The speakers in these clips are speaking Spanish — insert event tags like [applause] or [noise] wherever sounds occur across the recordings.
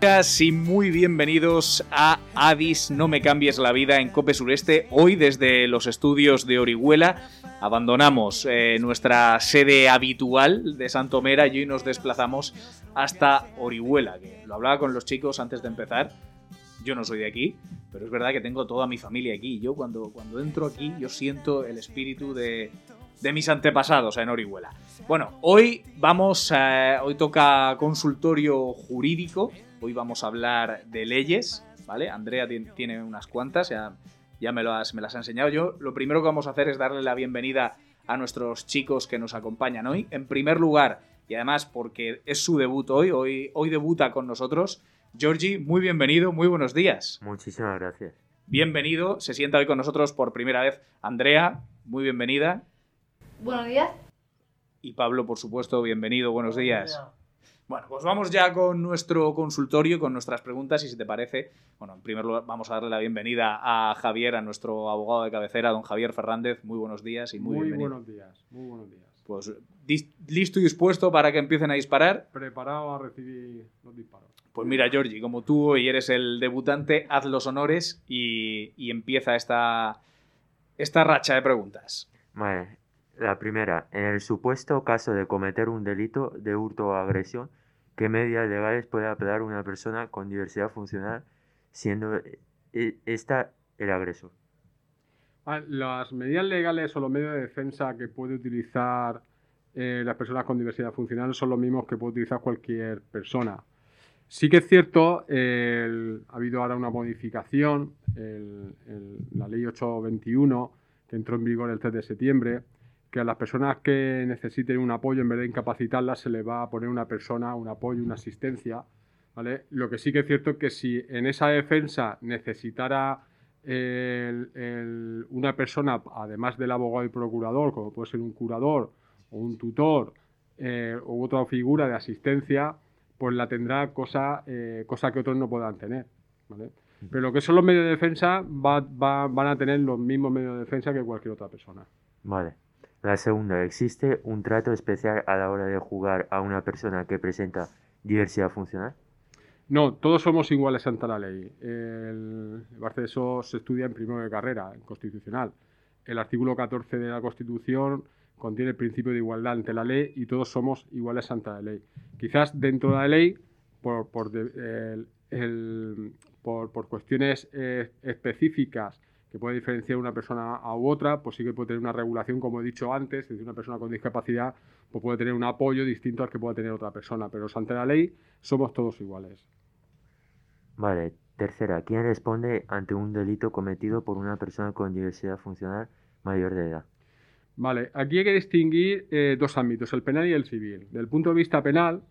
Y muy bienvenidos a Adis No me cambies la vida en Cope Sureste. Hoy desde los estudios de Orihuela abandonamos eh, nuestra sede habitual de Santomera y hoy nos desplazamos hasta Orihuela. Que lo hablaba con los chicos antes de empezar. Yo no soy de aquí, pero es verdad que tengo toda mi familia aquí. Yo cuando, cuando entro aquí yo siento el espíritu de, de mis antepasados en Orihuela. Bueno, hoy vamos, a, hoy toca consultorio jurídico Hoy vamos a hablar de leyes, ¿vale? Andrea tiene unas cuantas, ya, ya me, las, me las ha enseñado. Yo lo primero que vamos a hacer es darle la bienvenida a nuestros chicos que nos acompañan hoy. En primer lugar, y además porque es su debut hoy, hoy, hoy debuta con nosotros, Georgie, muy bienvenido, muy buenos días. Muchísimas gracias. Bienvenido, se sienta hoy con nosotros por primera vez Andrea, muy bienvenida. Buenos días. Y Pablo, por supuesto, bienvenido, buenos días. Bueno, pues vamos ya con nuestro consultorio, con nuestras preguntas y si te parece, bueno, en primer lugar vamos a darle la bienvenida a Javier, a nuestro abogado de cabecera, don Javier Fernández. Muy buenos días y muy, muy buenos días, muy buenos días. Pues listo y dispuesto para que empiecen a disparar. Preparado a recibir los disparos. Pues mira, Georgie, como tú hoy eres el debutante, haz los honores y, y empieza esta, esta racha de preguntas. Vale, la primera, en el supuesto caso de cometer un delito de hurto o agresión, ¿qué medidas legales puede apelar una persona con diversidad funcional siendo eh, esta el agresor? Ah, las medidas legales o los medios de defensa que puede utilizar eh, las personas con diversidad funcional son los mismos que puede utilizar cualquier persona. Sí que es cierto, ha habido ahora una modificación, la ley 821, que entró en vigor el 3 de septiembre, que a las personas que necesiten un apoyo, en vez de incapacitarlas, se les va a poner una persona, un apoyo, una asistencia. ¿vale? Lo que sí que es cierto es que si en esa defensa necesitara una persona, además del abogado y procurador, como puede ser un curador o un tutor eh, u otra figura de asistencia, pues la tendrá cosa, eh, cosa que otros no puedan tener. ¿vale? Pero lo que son los medios de defensa van a tener los mismos medios de defensa que cualquier otra persona. Vale. La segunda, ¿existe un trato especial a la hora de jugar a una persona que presenta diversidad funcional? No, todos somos iguales ante la ley. El, eso se estudia en primero de carrera, en constitucional. El artículo 14 de la Constitución contiene el principio de igualdad ante la ley y todos somos iguales ante la ley. Quizás dentro de la ley, por, por, por, cuestiones eh, específicas que puede diferenciar una persona a otra, pues sí que puede tener una regulación, como he dicho antes, es decir, una persona con discapacidad pues puede tener un apoyo distinto al que pueda tener otra persona, pero ante la ley somos todos iguales. Vale, tercera, ¿quién responde ante un delito cometido por una persona con diversidad funcional mayor de edad? Vale, aquí hay que distinguir eh, dos ámbitos, el penal y el civil. Del punto de vista penal,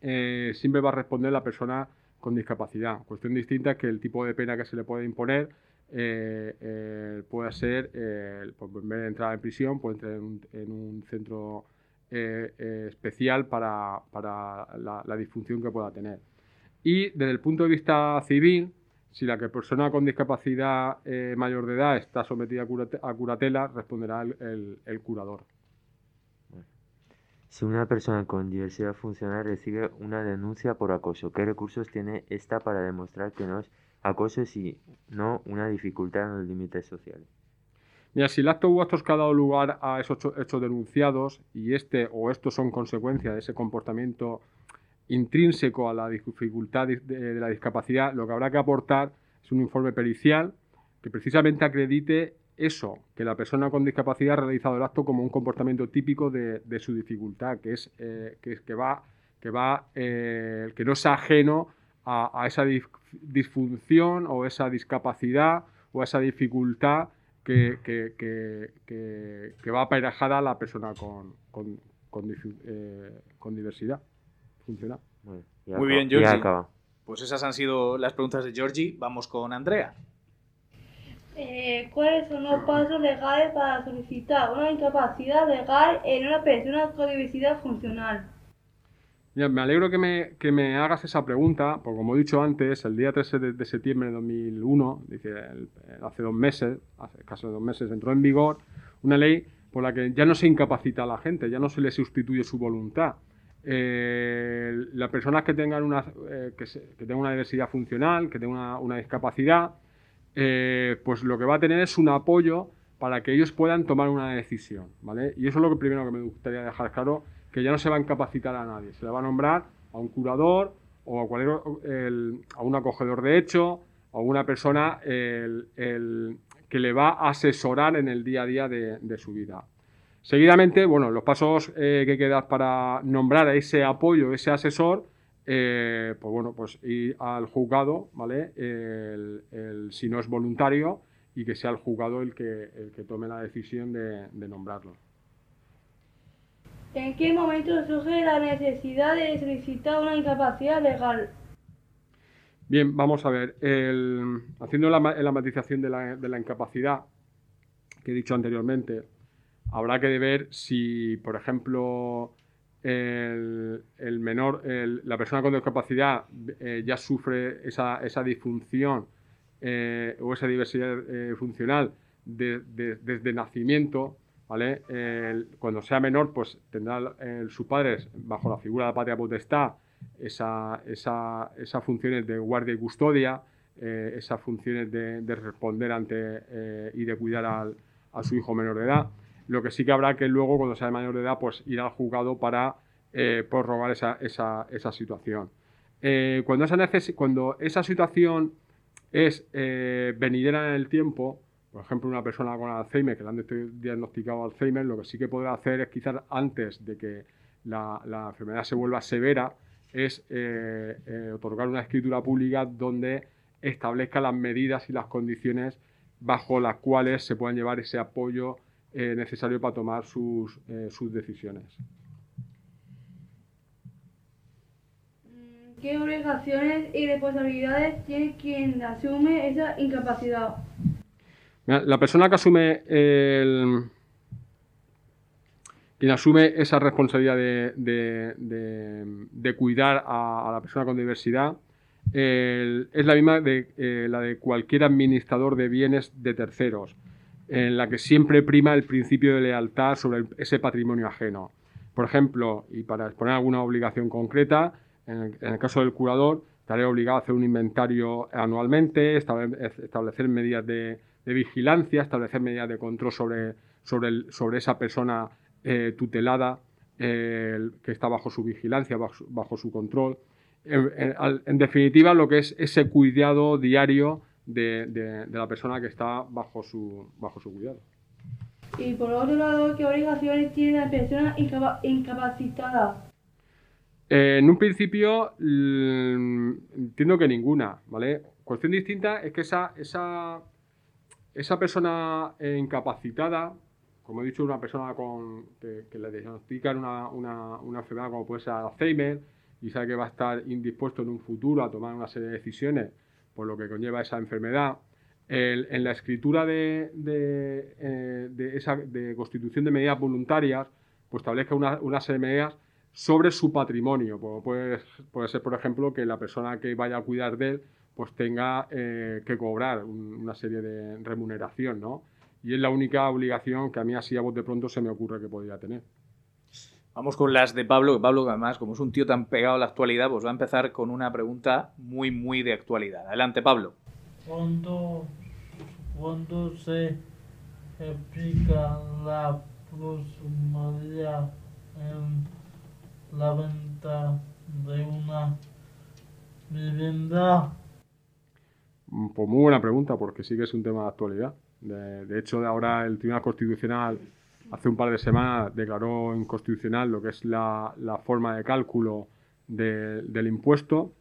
eh, siempre va a responder la persona con discapacidad. Cuestión distinta es que el tipo de pena que se le puede imponer eh, eh, puede ser, eh, pues, en entrar en prisión, puede entrar en un, centro especial para, la, disfunción que pueda tener. Y desde el punto de vista civil, si la persona con discapacidad mayor de edad está sometida a, curatela, responderá el, el, curador. Si una persona con diversidad funcional recibe una denuncia por acoso, ¿qué recursos tiene esta para demostrar que no es acoso y no una dificultad en los límites sociales. Mira, si el acto u actos que ha dado lugar a esos hechos denunciados y este o estos son consecuencia de ese comportamiento intrínseco a la dificultad de, la discapacidad, lo que habrá que aportar es un informe pericial que precisamente acredite eso, que la persona con discapacidad ha realizado el acto como un comportamiento típico de, su dificultad, que es eh, que, va, que va, eh, que no es ajeno a, esa disfunción o esa discapacidad o esa dificultad que, que, que, que- que va aparejada a la persona con, con, eh, con diversidad funcional. Muy, y Muy bien, Georgie. acaba. Pues esas han sido las preguntas de Georgie. Vamos con Andrea. Eh, ¿Cuáles son los pasos legales para solicitar una incapacidad legal en una persona con diversidad funcional? Me alegro que me, que me hagas esa pregunta, porque como he dicho antes, el día 13 de, septiembre de 2001, dice, hace dos meses, hace casi dos meses, entró en vigor una ley por la que ya no se incapacita a la gente, ya no se le sustituye su voluntad. Eh, las personas que tengan una, eh, que, una diversidad funcional, que tengan una, una discapacidad, eh, pues lo que va a tener es un apoyo para que ellos puedan tomar una decisión, ¿vale? Y eso es lo que primero que me gustaría dejar claro, que ya no se va a incapacitar a nadie, se le va a nombrar a un curador o a, cualquier, a un acogedor de hecho o a una persona el- que le va a asesorar en el día a día de, su vida. Seguidamente, bueno, los pasos eh, que hay que dar para nombrar a ese apoyo, ese asesor, eh, pues bueno, pues ir al juzgado, ¿vale? El- si no es voluntario y que sea el juzgado el que, el que tome la decisión de, de nombrarlo. ¿En qué momento surge la necesidad de solicitar una incapacidad legal? Bien, vamos a ver. el- haciendo la, la matización de la, de la incapacidad que he dicho anteriormente, habrá que ver si, por ejemplo, el, menor, la persona con discapacidad eh, ya sufre esa, esa disfunción eh, o esa diversidad eh, funcional de- desde nacimiento, ¿vale? Cuando sea menor, pues tendrá el- sus padres, bajo la figura de la patria potestad, esa, esa- esas funciones de guardia y custodia, eh, esas funciones de, de responder ante eh, y de cuidar al- a su hijo menor de edad. Lo que sí que habrá que luego, cuando sea mayor de edad, pues ir al juzgado para eh, prorrogar esa, esa- esa situación. Eh, cuando, esa cuando esa situación es venidera en el tiempo, por ejemplo, una persona con Alzheimer, que le han diagnosti- diagnosticado Alzheimer, lo que sí que podrá hacer es quizás antes de que la, enfermedad se vuelva severa, es eh, eh, otorgar una escritura pública donde establezca las medidas y las condiciones bajo las cuales se puedan llevar ese apoyo eh, necesario para tomar sus, sus decisiones. ¿Qué obligaciones y responsabilidades tiene quien asume esa incapacidad? La persona que asume el- asume esa responsabilidad de, cuidar a, la persona con diversidad es la misma de eh, la de cualquier administrador de bienes de terceros, en la que siempre prima el principio de lealtad sobre ese patrimonio ajeno. Por ejemplo, y para exponer alguna obligación concreta, en el, en el caso del curador, estaré obligado a hacer un inventario anualmente, estable- establecer medidas de, de vigilancia, establecer medidas de control sobre, sobre, el- sobre esa persona eh, tutelada eh, el- que está bajo su vigilancia, bajo, su- bajo su control. En, en- al- en definitiva, lo que es ese cuidado diario de, de- de la persona que está bajo su, bajo su cuidado. Y por otro lado, ¿qué obligaciones tiene la persona incapa- incapacitada? Eh, en un principio mm, entiendo que ninguna, ¿vale? Cuestión distinta es que esa, esa, esa persona eh, incapacitada, como he dicho, una persona con, que, le diagnostican una, una, enfermedad como puede ser Alzheimer y sabe que va a estar indispuesto en un futuro a tomar una serie de decisiones por lo que conlleva esa enfermedad, en la escritura de, de, eh, de esa, constitución de medidas voluntarias, pues establezca una, una serie de medidas sobre su patrimonio. Como puede, puede ser, por ejemplo, que la persona que vaya a cuidar de él pues tenga eh, que cobrar un- una serie de remuneración, ¿no? Y es la única obligación que a mí así a voz de pronto se me ocurre que podría tener. Vamos con las de Pablo, que Pablo, además, como es un tío tan pegado a la actualidad, pues va a empezar con una pregunta muy, muy de actualidad. Adelante, Pablo. ¿Cuándo, cuándo se aplica la plusvalía en la venta de una vivienda? Pues muy buena pregunta, porque sí que es un tema de actualidad. De, hecho, ahora el Tribunal Constitucional hace un par de semanas declaró inconstitucional lo que es la, la forma de cálculo de- del impuesto.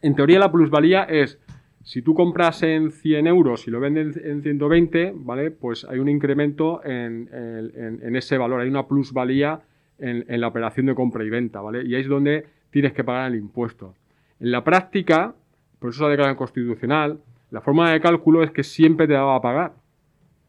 En teoría, la plusvalía es Si tú compras en 100 euros y lo venden en 120, ¿vale? Pues hay un incremento en, en- ese valor, hay una plusvalía en la operación de compra y venta, ¿vale? Y ahí es donde tienes que pagar el impuesto. En la práctica, por eso se ha declarado constitucional, la forma de cálculo es que siempre te daba a pagar,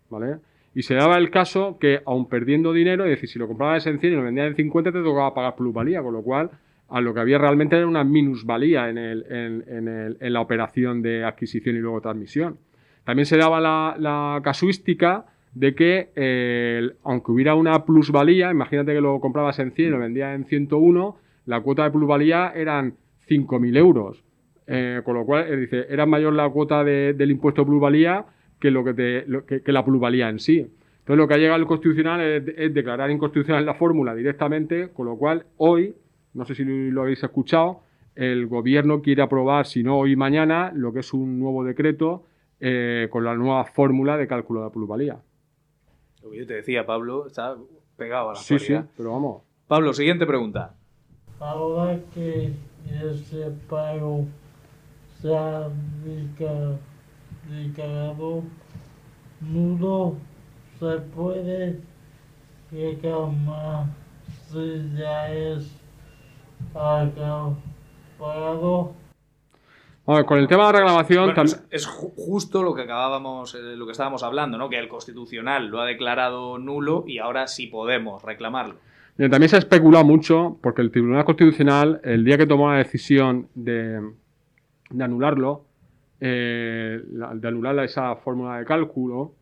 ¿vale? Y se daba el caso que, aun perdiendo dinero, es decir, si lo comprabas en 100 y lo vendías en 50, te tocaba pagar plusvalía, con lo cual, a lo que había realmente era una minusvalía en, la operación de adquisición y luego transmisión. También se daba la, casuística de que, aunque hubiera una plusvalía, imagínate que lo comprabas en 100 y lo vendías en 101, la cuota de plusvalía eran 5.000 euros. Eh, con lo cual, eh, dice, era mayor la cuota de- del impuesto de plusvalía que, lo que, te- lo- que- que la plusvalía en sí. Entonces, lo que ha llegado al Constitucional es, es declarar inconstitucional la fórmula directamente, con lo cual, hoy, no sé si lo habéis escuchado, el Gobierno quiere aprobar, si no hoy mañana, lo que es un nuevo decreto eh, con la nueva fórmula de cálculo de la plusvalía. Lo que yo te decía, Pablo, está pegado a la Sí, sí, pero vamos. Pablo, siguiente pregunta. Ahora que ese pago se ha declarado nulo, se puede reclamar si ya es pagado. A ver, con el tema de la reclamación, Bueno, tam- es, es ju- justo lo que acabábamos, eh, lo que estábamos hablando, ¿no? Que el Constitucional lo ha declarado nulo y ahora sí podemos reclamarlo. Bien, también se ha especulado mucho porque el Tribunal Constitucional, el día que tomó la decisión de, de anularlo, eh, de anular esa fórmula de cálculo,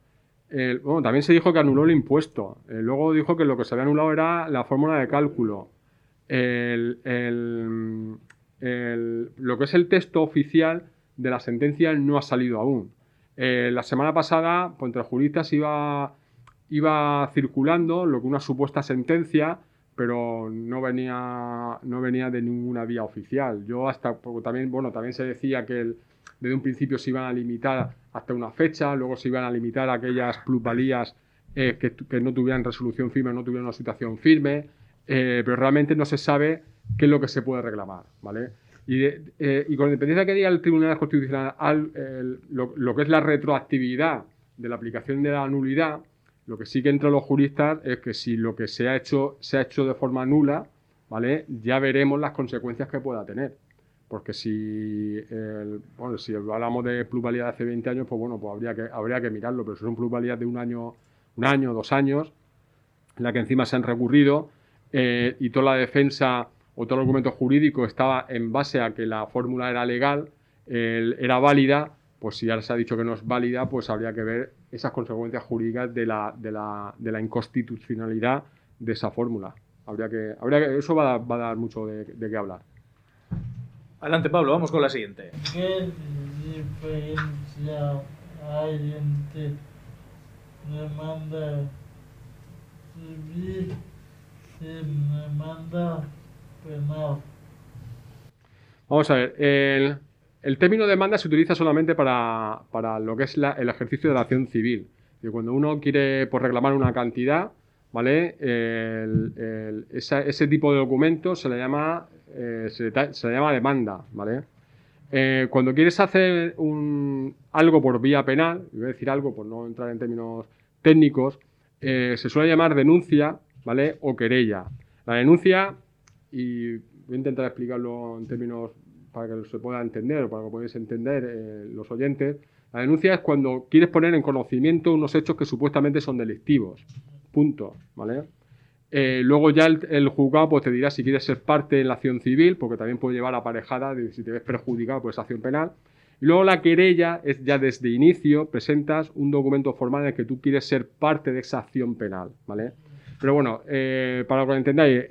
eh, bueno, también se dijo que anuló el impuesto. Eh, luego dijo que lo que se había anulado era la fórmula de cálculo. Lo que es el texto oficial de la sentencia no ha salido aún. La semana pasada, pues, entre juristas iba iba circulando lo que una supuesta sentencia, pero no venía, no venía de ninguna vía oficial. Yo hasta, también, bueno, también se decía que el- desde un principio se iban a limitar hasta una fecha, luego se iban a limitar aquellas plusvalías eh, que, que no tuvieran resolución firme, no tuvieran una situación firme, eh, pero realmente no se sabe qué es lo que se puede reclamar, ¿vale? Y, de- eh, y con independencia que diga el Tribunal Constitucional al- el- lo, lo que es la retroactividad de la aplicación de la nulidad, lo que sí que entre los juristas es que si lo que se ha hecho se ha hecho de forma nula, ¿vale? Ya veremos las consecuencias que pueda tener. Porque si, el- bueno, si hablamos de plusvalía de hace 20 años, pues bueno, pues habría que, habría que mirarlo, pero si son plusvalías de un año, un año, dos años, en la que encima se han recurrido eh, y toda la defensa o todo el argumento jurídico estaba en base a que la fórmula era legal, era válida, pues si ahora se ha dicho que no es válida, pues habría que ver esas consecuencias jurídicas de la, de la, de la inconstitucionalidad de esa fórmula. Habría que, habría que, eso va a, dar- va a dar mucho de, de qué hablar. Adelante, Pablo, vamos con la siguiente. ¿Qué diferencia hay entre demanda civil y demanda penal? Vamos a ver, el, el término demanda se utiliza solamente para, para lo que es la- el ejercicio de la acción civil. Y cuando uno quiere pues, reclamar una cantidad, ¿vale? Ese tipo de documento se le llama, eh, se, le llama demanda, ¿vale? Eh, cuando quieres hacer un, algo por vía penal, voy a decir algo por no entrar en términos técnicos, eh, se suele llamar denuncia, ¿vale? O querella. La denuncia, y voy a intentar explicarlo en términos para que se pueda entender o para que podáis entender eh, los oyentes. La denuncia es cuando quieres poner en conocimiento unos hechos que supuestamente son delictivos. Punto, ¿vale? Eh, luego ya el, juzgado pues, te dirá si quieres ser parte en la acción civil, porque también puede llevar aparejada de si te ves perjudicado por esa acción penal. Y luego la querella es ya desde inicio presentas un documento formal en el que tú quieres ser parte de esa acción penal, ¿vale? Pero bueno, eh, para que lo entendáis,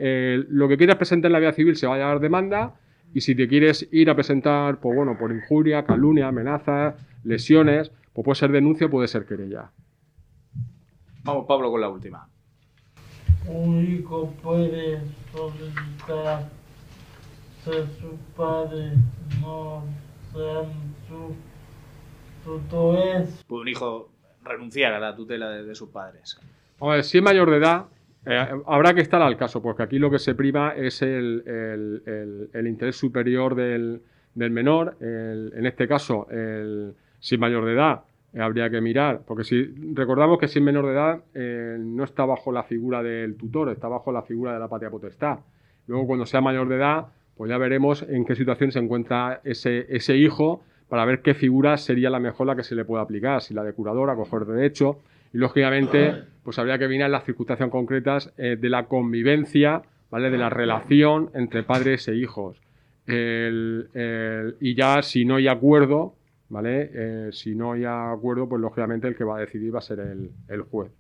lo que quieras presentar en la vía civil se va a llamar demanda y si te quieres ir a presentar, pues bueno, por injuria, calumnia, amenazas, lesiones, pues puede ser denuncia o puede ser querella. Vamos, Pablo, con la última. Un hijo puede solicitar que su padre no sean sus tutores. Puede un hijo renunciar a la tutela de, de sus padres. A ver, si es mayor de edad, eh, habrá que estar al caso, porque aquí lo que se prima es el, interés superior del, menor. En este caso, el, si es mayor de edad, eh, habría que mirar, porque si recordamos que si es menor de edad, eh, no está bajo la figura del tutor, está bajo la figura de la patria potestad. Luego, cuando sea mayor de edad, pues ya veremos en qué situación se encuentra ese, hijo para ver qué figura sería la mejor la que se le puede aplicar, si la de curador, acoger derecho, y lógicamente, pues habría que mirar las circunstancias concretas eh, de la convivencia, ¿vale? De la relación entre padres e hijos. Y ya si no hay acuerdo, ¿vale? Eh, si no hay acuerdo, pues lógicamente el que va a decidir va a ser el, el juez.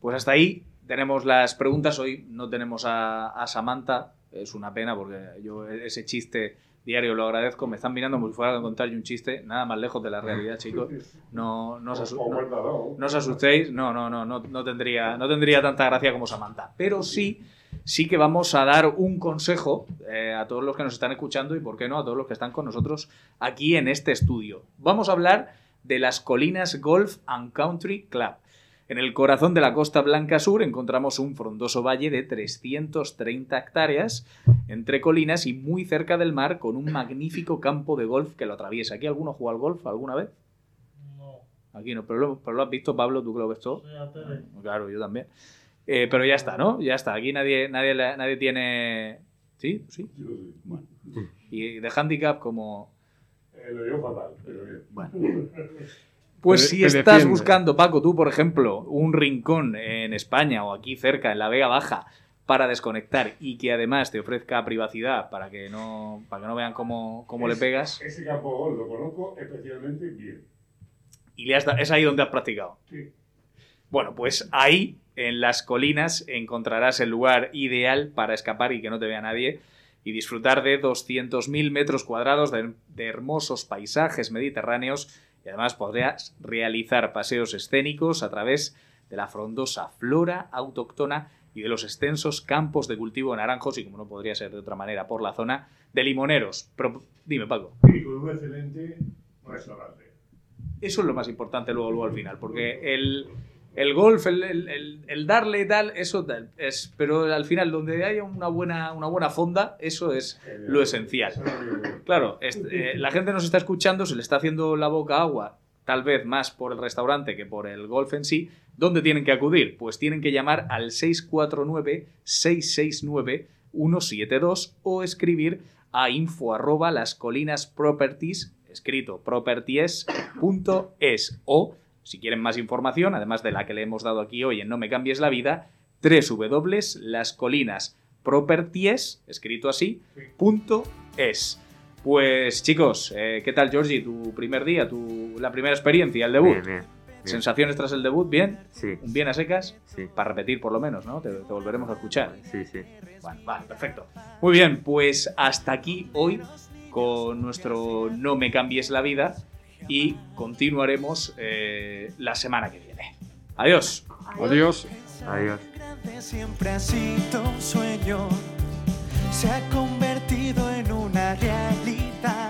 Pues hasta ahí tenemos las preguntas. Hoy no tenemos a, a Samantha. Es una pena porque yo ese chiste diario lo agradezco. Me están mirando como si fuera a contar yo un chiste. Nada más lejos de la realidad, chicos. No, no, os, asu- no- no os asustéis. No, no, no, no, no tendría, no tendría tanta gracia como Samantha. Pero sí, sí que vamos a dar un consejo eh, a todos los que nos están escuchando y, por qué no, a todos los que están con nosotros aquí en este estudio. Vamos a hablar de las Colinas Golf and Country Club. En el corazón de la Costa Blanca Sur encontramos un frondoso valle de 330 hectáreas entre colinas y muy cerca del mar con un magnífico campo de golf que lo atraviesa. ¿Aquí alguno jugó al golf alguna vez? No, Aquí no, pero lo, pero lo has visto, Pablo, tú que lo ves todo. soy ateo. Claro, yo también. Eh, pero ya está, ¿no? Ya está. Aquí nadie, nadie, nadie tiene... ¿Sí? ¿Sí? Bueno. Y de handicap como... Eh, lo digo fatal, pero bien. Bueno. [laughs] Pues Te- si te estás defiende. buscando, Paco, tú, por ejemplo, un rincón en España o aquí cerca, en la Vega Baja, para desconectar y que además te ofrezca privacidad para que no, para que no vean cómo, cómo le Es- pegas, Ese campo de gol lo conozco especialmente bien. y le has da- es ahí donde has practicado. Sí. Bueno, pues ahí, en las colinas, encontrarás el lugar ideal para escapar y que no te vea nadie y disfrutar de 200.000 metros cuadrados de, de hermosos paisajes mediterráneos y además podrás realizar paseos escénicos a través de la frondosa flora autóctona y de los extensos campos de cultivo de naranjos y, como no podría ser de otra manera, por la zona de limoneros. Pero, dime, Paco. Y con un excelente restaurante. Eso es lo más importante luego, luego al final, porque el, el golf, el, el- el- el darle tal, eso tal, es, pero al final donde haya una buena, una buena fonda, eso es lo esencial. Eso es lo que- Claro, este, eh, la gente nos está escuchando, se le está haciendo la boca agua, tal vez más por el restaurante que por el golf en sí. ¿Dónde tienen que acudir? Pues tienen que llamar al 649-669-172 o escribir a info arroba las colinas properties, escrito properties.es o, si quieren más información, además de la que le hemos dado aquí hoy en No me cambies la vida, www.lascolinasproperties, escrito así, punto es. Pues chicos, eh, ¿qué tal Georgie? Tu primer día, tu, la primera experiencia, el debut. Bien, bien. bien. ¿Sensaciones tras el debut? ¿Bien? Sí, ¿Un bien a secas? sí, Para repetir por lo menos, ¿no? Te, te volveremos a escuchar. sí, sí. Vale, vale, perfecto. Muy bien, pues hasta aquí hoy con nuestro No me cambies la vida y continuaremos eh, la semana que viene. Adiós. Adiós. Adiós. siempre ha sido un sueño, se ha convertido en una realidad.